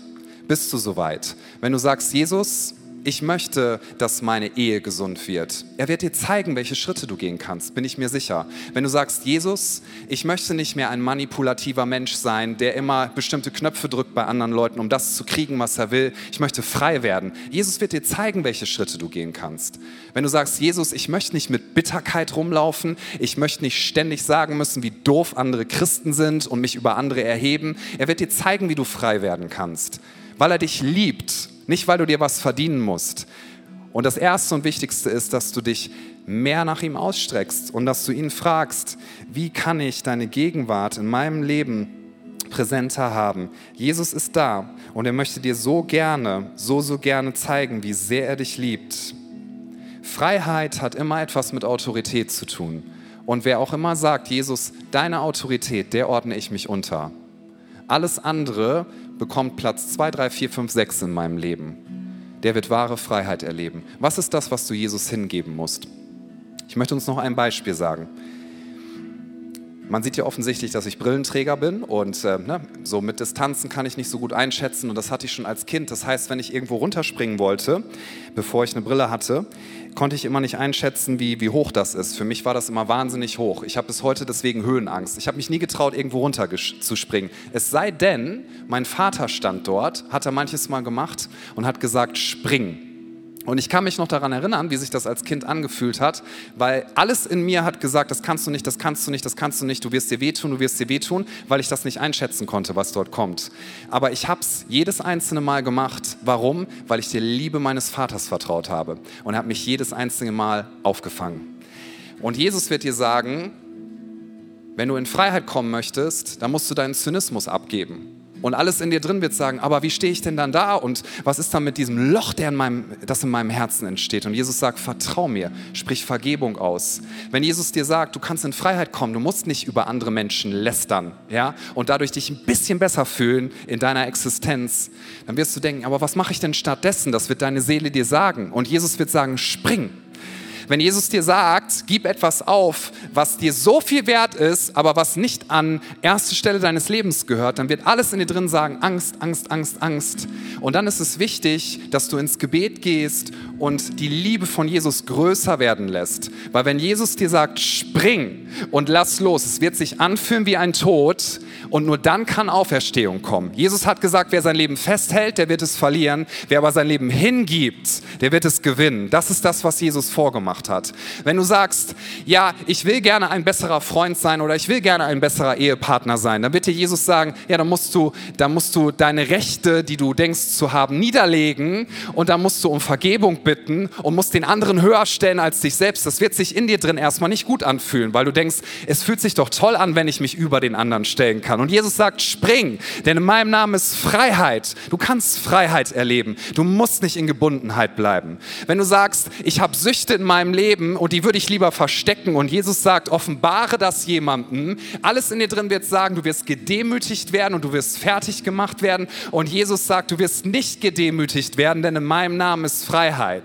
Bist du soweit? Wenn du sagst, Jesus, ich möchte, dass meine Ehe gesund wird. Er wird dir zeigen, welche Schritte du gehen kannst, bin ich mir sicher. Wenn du sagst, Jesus, ich möchte nicht mehr ein manipulativer Mensch sein, der immer bestimmte Knöpfe drückt bei anderen Leuten, um das zu kriegen, was er will. Ich möchte frei werden. Jesus wird dir zeigen, welche Schritte du gehen kannst. Wenn du sagst, Jesus, ich möchte nicht mit Bitterkeit rumlaufen, ich möchte nicht ständig sagen müssen, wie doof andere Christen sind und mich über andere erheben. Er wird dir zeigen, wie du frei werden kannst, weil er dich liebt nicht, weil du dir was verdienen musst. Und das Erste und Wichtigste ist, dass du dich mehr nach ihm ausstreckst und dass du ihn fragst, wie kann ich deine Gegenwart in meinem Leben präsenter haben. Jesus ist da und er möchte dir so gerne, so, so gerne zeigen, wie sehr er dich liebt. Freiheit hat immer etwas mit Autorität zu tun. Und wer auch immer sagt, Jesus, deine Autorität, der ordne ich mich unter. Alles andere bekommt Platz 2, 3, 4, 5, 6 in meinem Leben. Der wird wahre Freiheit erleben. Was ist das, was du Jesus hingeben musst? Ich möchte uns noch ein Beispiel sagen. Man sieht ja offensichtlich, dass ich Brillenträger bin und äh, ne, so mit Distanzen kann ich nicht so gut einschätzen und das hatte ich schon als Kind. Das heißt, wenn ich irgendwo runterspringen wollte, bevor ich eine Brille hatte, konnte ich immer nicht einschätzen, wie, wie hoch das ist. Für mich war das immer wahnsinnig hoch. Ich habe bis heute deswegen Höhenangst. Ich habe mich nie getraut, irgendwo runter zu springen. Es sei denn, mein Vater stand dort, hat er manches Mal gemacht und hat gesagt, spring. Und ich kann mich noch daran erinnern, wie sich das als Kind angefühlt hat, weil alles in mir hat gesagt, das kannst du nicht, das kannst du nicht, das kannst du nicht, du wirst dir wehtun, du wirst dir wehtun, weil ich das nicht einschätzen konnte, was dort kommt. Aber ich habe es jedes einzelne Mal gemacht. Warum? Weil ich der Liebe meines Vaters vertraut habe und habe mich jedes einzelne Mal aufgefangen. Und Jesus wird dir sagen, wenn du in Freiheit kommen möchtest, dann musst du deinen Zynismus abgeben. Und alles in dir drin wird sagen, aber wie stehe ich denn dann da? Und was ist dann mit diesem Loch, der in meinem, das in meinem Herzen entsteht? Und Jesus sagt, vertrau mir, sprich Vergebung aus. Wenn Jesus dir sagt, du kannst in Freiheit kommen, du musst nicht über andere Menschen lästern, ja, und dadurch dich ein bisschen besser fühlen in deiner Existenz, dann wirst du denken, aber was mache ich denn stattdessen? Das wird deine Seele dir sagen. Und Jesus wird sagen, spring wenn Jesus dir sagt, gib etwas auf, was dir so viel wert ist, aber was nicht an erste Stelle deines Lebens gehört, dann wird alles in dir drin sagen, Angst, Angst, Angst, Angst. Und dann ist es wichtig, dass du ins Gebet gehst und die Liebe von Jesus größer werden lässt. Weil wenn Jesus dir sagt, spring und lass los. Es wird sich anfühlen wie ein Tod und nur dann kann Auferstehung kommen. Jesus hat gesagt, wer sein Leben festhält, der wird es verlieren. Wer aber sein Leben hingibt, der wird es gewinnen. Das ist das, was Jesus vorgemacht hat. Wenn du sagst, ja, ich will gerne ein besserer Freund sein oder ich will gerne ein besserer Ehepartner sein, dann wird dir Jesus sagen, ja, dann musst du, dann musst du deine Rechte, die du denkst zu haben, niederlegen und dann musst du um Vergebung bitten und musst den anderen höher stellen als dich selbst. Das wird sich in dir drin erstmal nicht gut anfühlen, weil du denkst, es fühlt sich doch toll an, wenn ich mich über den anderen stellen kann. Und Jesus sagt, spring, denn in meinem Namen ist Freiheit. Du kannst Freiheit erleben. Du musst nicht in Gebundenheit bleiben. Wenn du sagst, ich habe Süchte in meinem Leben und die würde ich lieber verstecken und Jesus sagt, offenbare das jemandem, alles in dir drin wird sagen, du wirst gedemütigt werden und du wirst fertig gemacht werden und Jesus sagt, du wirst nicht gedemütigt werden, denn in meinem Namen ist Freiheit.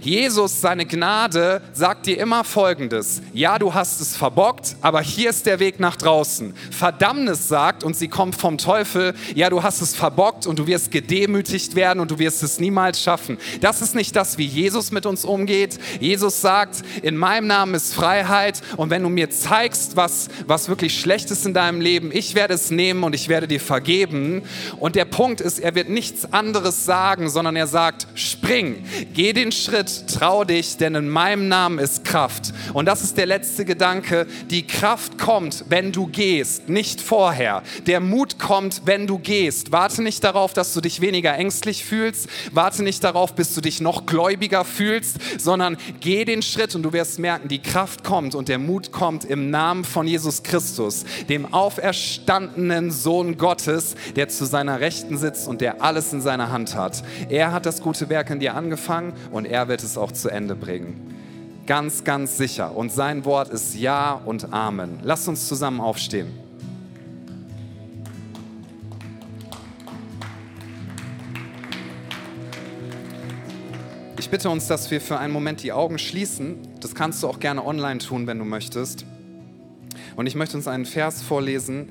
Jesus, seine Gnade, sagt dir immer Folgendes. Ja, du hast es verbockt, aber hier ist der Weg nach draußen. Verdammnis sagt, und sie kommt vom Teufel, ja, du hast es verbockt und du wirst gedemütigt werden und du wirst es niemals schaffen. Das ist nicht das, wie Jesus mit uns umgeht. Jesus sagt, in meinem Namen ist Freiheit und wenn du mir zeigst, was, was wirklich schlecht ist in deinem Leben, ich werde es nehmen und ich werde dir vergeben. Und der Punkt ist, er wird nichts anderes sagen, sondern er sagt, spring, geh den Schritt, trau dich, denn in meinem Namen ist Kraft. Und das ist der letzte Gedanke. Die Kraft kommt, wenn du gehst, nicht vorher. Der Mut kommt, wenn du gehst. Warte nicht darauf, dass du dich weniger ängstlich fühlst. Warte nicht darauf, bis du dich noch gläubiger fühlst, sondern geh den Schritt und du wirst merken, die Kraft kommt und der Mut kommt im Namen von Jesus Christus, dem auferstandenen Sohn Gottes, der zu seiner Rechten sitzt und der alles in seiner Hand hat. Er hat das gute Werk in dir angefangen und er wird es auch zu Ende bringen. Ganz, ganz sicher. Und sein Wort ist Ja und Amen. Lasst uns zusammen aufstehen. Ich bitte uns, dass wir für einen Moment die Augen schließen. Das kannst du auch gerne online tun, wenn du möchtest. Und ich möchte uns einen Vers vorlesen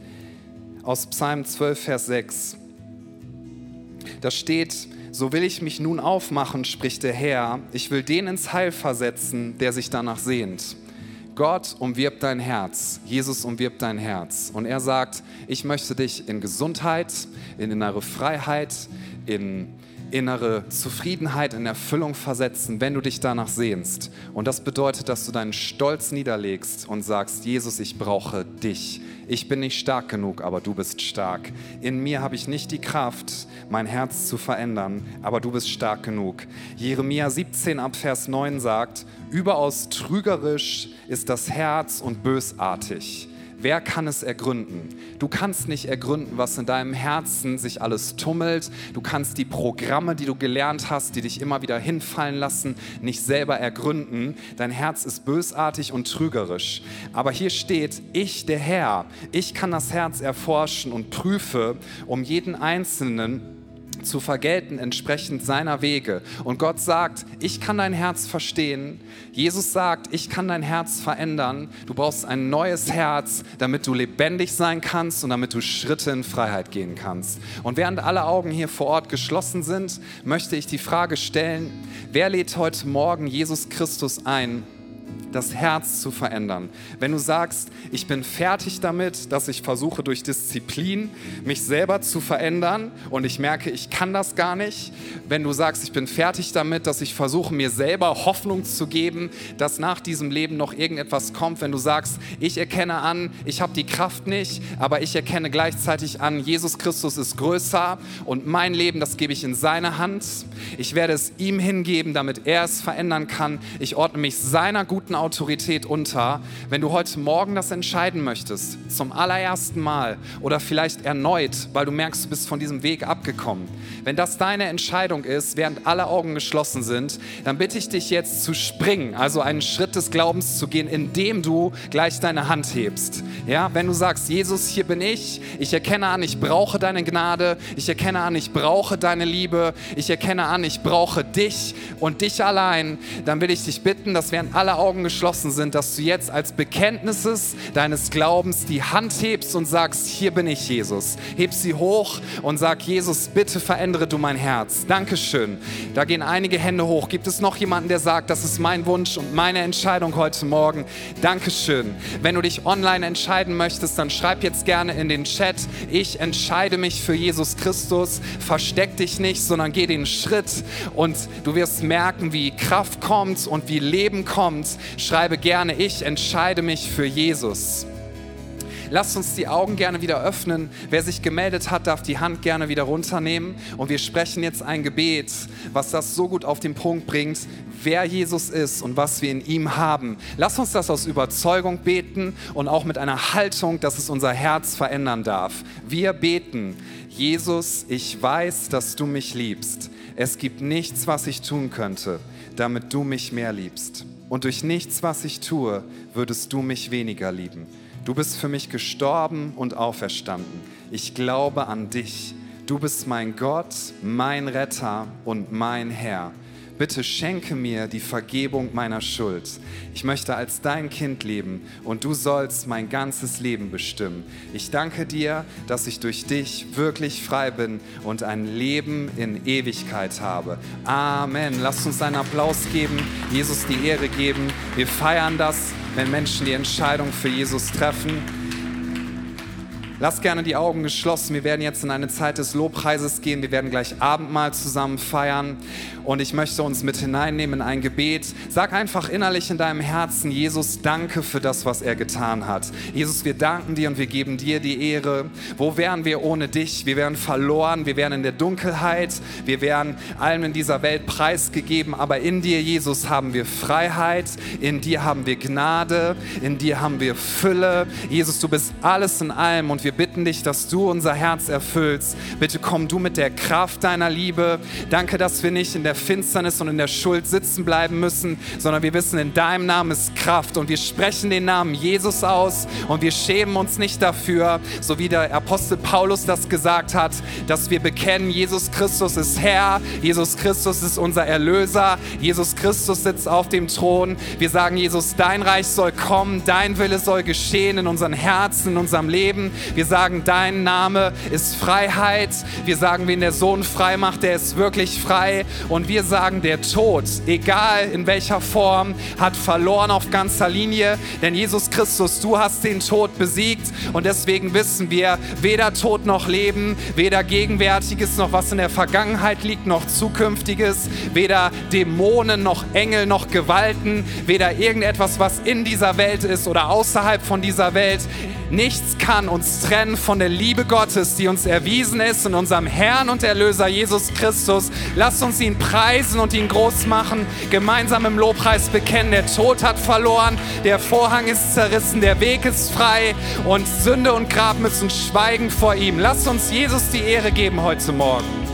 aus Psalm 12, Vers 6. Da steht, so will ich mich nun aufmachen, spricht der Herr, ich will den ins Heil versetzen, der sich danach sehnt. Gott umwirbt dein Herz, Jesus umwirbt dein Herz. Und er sagt, ich möchte dich in Gesundheit, in innere Freiheit, in innere Zufriedenheit, in Erfüllung versetzen, wenn du dich danach sehnst. Und das bedeutet, dass du deinen Stolz niederlegst und sagst, Jesus, ich brauche dich. Ich bin nicht stark genug, aber du bist stark. In mir habe ich nicht die Kraft, mein Herz zu verändern, aber du bist stark genug. Jeremia 17 ab Vers 9 sagt, überaus trügerisch ist das Herz und bösartig. Wer kann es ergründen? Du kannst nicht ergründen, was in deinem Herzen sich alles tummelt. Du kannst die Programme, die du gelernt hast, die dich immer wieder hinfallen lassen, nicht selber ergründen. Dein Herz ist bösartig und trügerisch. Aber hier steht, ich, der Herr, ich kann das Herz erforschen und prüfe, um jeden Einzelnen zu vergelten entsprechend seiner Wege. Und Gott sagt, ich kann dein Herz verstehen. Jesus sagt, ich kann dein Herz verändern. Du brauchst ein neues Herz, damit du lebendig sein kannst und damit du Schritte in Freiheit gehen kannst. Und während alle Augen hier vor Ort geschlossen sind, möchte ich die Frage stellen, wer lädt heute Morgen Jesus Christus ein? Das Herz zu verändern. Wenn du sagst, ich bin fertig damit, dass ich versuche durch Disziplin mich selber zu verändern und ich merke, ich kann das gar nicht. Wenn du sagst, ich bin fertig damit, dass ich versuche mir selber Hoffnung zu geben, dass nach diesem Leben noch irgendetwas kommt. Wenn du sagst, ich erkenne an, ich habe die Kraft nicht, aber ich erkenne gleichzeitig an, Jesus Christus ist größer und mein Leben, das gebe ich in seine Hand. Ich werde es ihm hingeben, damit er es verändern kann. Ich ordne mich seiner guten Autorität unter. Wenn du heute Morgen das entscheiden möchtest, zum allerersten Mal oder vielleicht erneut, weil du merkst, du bist von diesem Weg abgekommen, wenn das deine Entscheidung ist, während alle Augen geschlossen sind, dann bitte ich dich jetzt zu springen, also einen Schritt des Glaubens zu gehen, indem du gleich deine Hand hebst. Ja, wenn du sagst, Jesus, hier bin ich, ich erkenne an, ich brauche deine Gnade, ich erkenne an, ich brauche deine Liebe, ich erkenne an, ich brauche dich und dich allein, dann will ich dich bitten, dass während alle Augen geschlossen geschlossen sind, dass du jetzt als Bekenntnisses deines Glaubens die Hand hebst und sagst, hier bin ich Jesus. Heb sie hoch und sag, Jesus, bitte verändere du mein Herz. Dankeschön. Da gehen einige Hände hoch. Gibt es noch jemanden, der sagt, das ist mein Wunsch und meine Entscheidung heute Morgen? Dankeschön. Wenn du dich online entscheiden möchtest, dann schreib jetzt gerne in den Chat, ich entscheide mich für Jesus Christus. Versteck dich nicht, sondern geh den Schritt und du wirst merken, wie Kraft kommt und wie Leben kommt. Schreibe gerne, ich entscheide mich für Jesus. Lasst uns die Augen gerne wieder öffnen. Wer sich gemeldet hat, darf die Hand gerne wieder runternehmen. Und wir sprechen jetzt ein Gebet, was das so gut auf den Punkt bringt, wer Jesus ist und was wir in ihm haben. Lasst uns das aus Überzeugung beten und auch mit einer Haltung, dass es unser Herz verändern darf. Wir beten, Jesus, ich weiß, dass du mich liebst. Es gibt nichts, was ich tun könnte, damit du mich mehr liebst. Und durch nichts, was ich tue, würdest du mich weniger lieben. Du bist für mich gestorben und auferstanden. Ich glaube an dich. Du bist mein Gott, mein Retter und mein Herr. Bitte schenke mir die Vergebung meiner Schuld. Ich möchte als dein Kind leben und du sollst mein ganzes Leben bestimmen. Ich danke dir, dass ich durch dich wirklich frei bin und ein Leben in Ewigkeit habe. Amen. Lasst uns einen Applaus geben, Jesus die Ehre geben. Wir feiern das, wenn Menschen die Entscheidung für Jesus treffen. Lass gerne die Augen geschlossen. Wir werden jetzt in eine Zeit des Lobpreises gehen. Wir werden gleich Abendmahl zusammen feiern. Und ich möchte uns mit hineinnehmen in ein Gebet. Sag einfach innerlich in deinem Herzen, Jesus, danke für das, was er getan hat. Jesus, wir danken dir und wir geben dir die Ehre. Wo wären wir ohne dich? Wir wären verloren, wir wären in der Dunkelheit, wir wären allem in dieser Welt preisgegeben. Aber in dir, Jesus, haben wir Freiheit, in dir haben wir Gnade, in dir haben wir Fülle. Jesus, du bist alles in allem und wir bitten dich, dass du unser Herz erfüllst. Bitte komm du mit der Kraft deiner Liebe. Danke, dass wir nicht in der Finsternis und in der Schuld sitzen bleiben müssen, sondern wir wissen, in deinem Namen ist Kraft und wir sprechen den Namen Jesus aus und wir schämen uns nicht dafür, so wie der Apostel Paulus das gesagt hat, dass wir bekennen, Jesus Christus ist Herr, Jesus Christus ist unser Erlöser, Jesus Christus sitzt auf dem Thron. Wir sagen, Jesus, dein Reich soll kommen, dein Wille soll geschehen in unseren Herzen, in unserem Leben. Wir sagen, dein Name ist Freiheit. Wir sagen, wen der Sohn frei macht, der ist wirklich frei. Und wir sagen, der Tod, egal in welcher Form, hat verloren auf ganzer Linie. Denn Jesus Christus, du hast den Tod besiegt. Und deswegen wissen wir, weder Tod noch Leben, weder Gegenwärtiges noch was in der Vergangenheit liegt, noch Zukünftiges, weder Dämonen noch Engel noch Gewalten, weder irgendetwas, was in dieser Welt ist oder außerhalb von dieser Welt. Nichts kann uns trennen von der Liebe Gottes, die uns erwiesen ist in unserem Herrn und Erlöser Jesus Christus. Lasst uns ihn preisen und ihn groß machen, gemeinsam im Lobpreis bekennen. Der Tod hat verloren, der Vorhang ist zerrissen, der Weg ist frei und Sünde und Grab müssen schweigen vor ihm. Lasst uns Jesus die Ehre geben heute Morgen.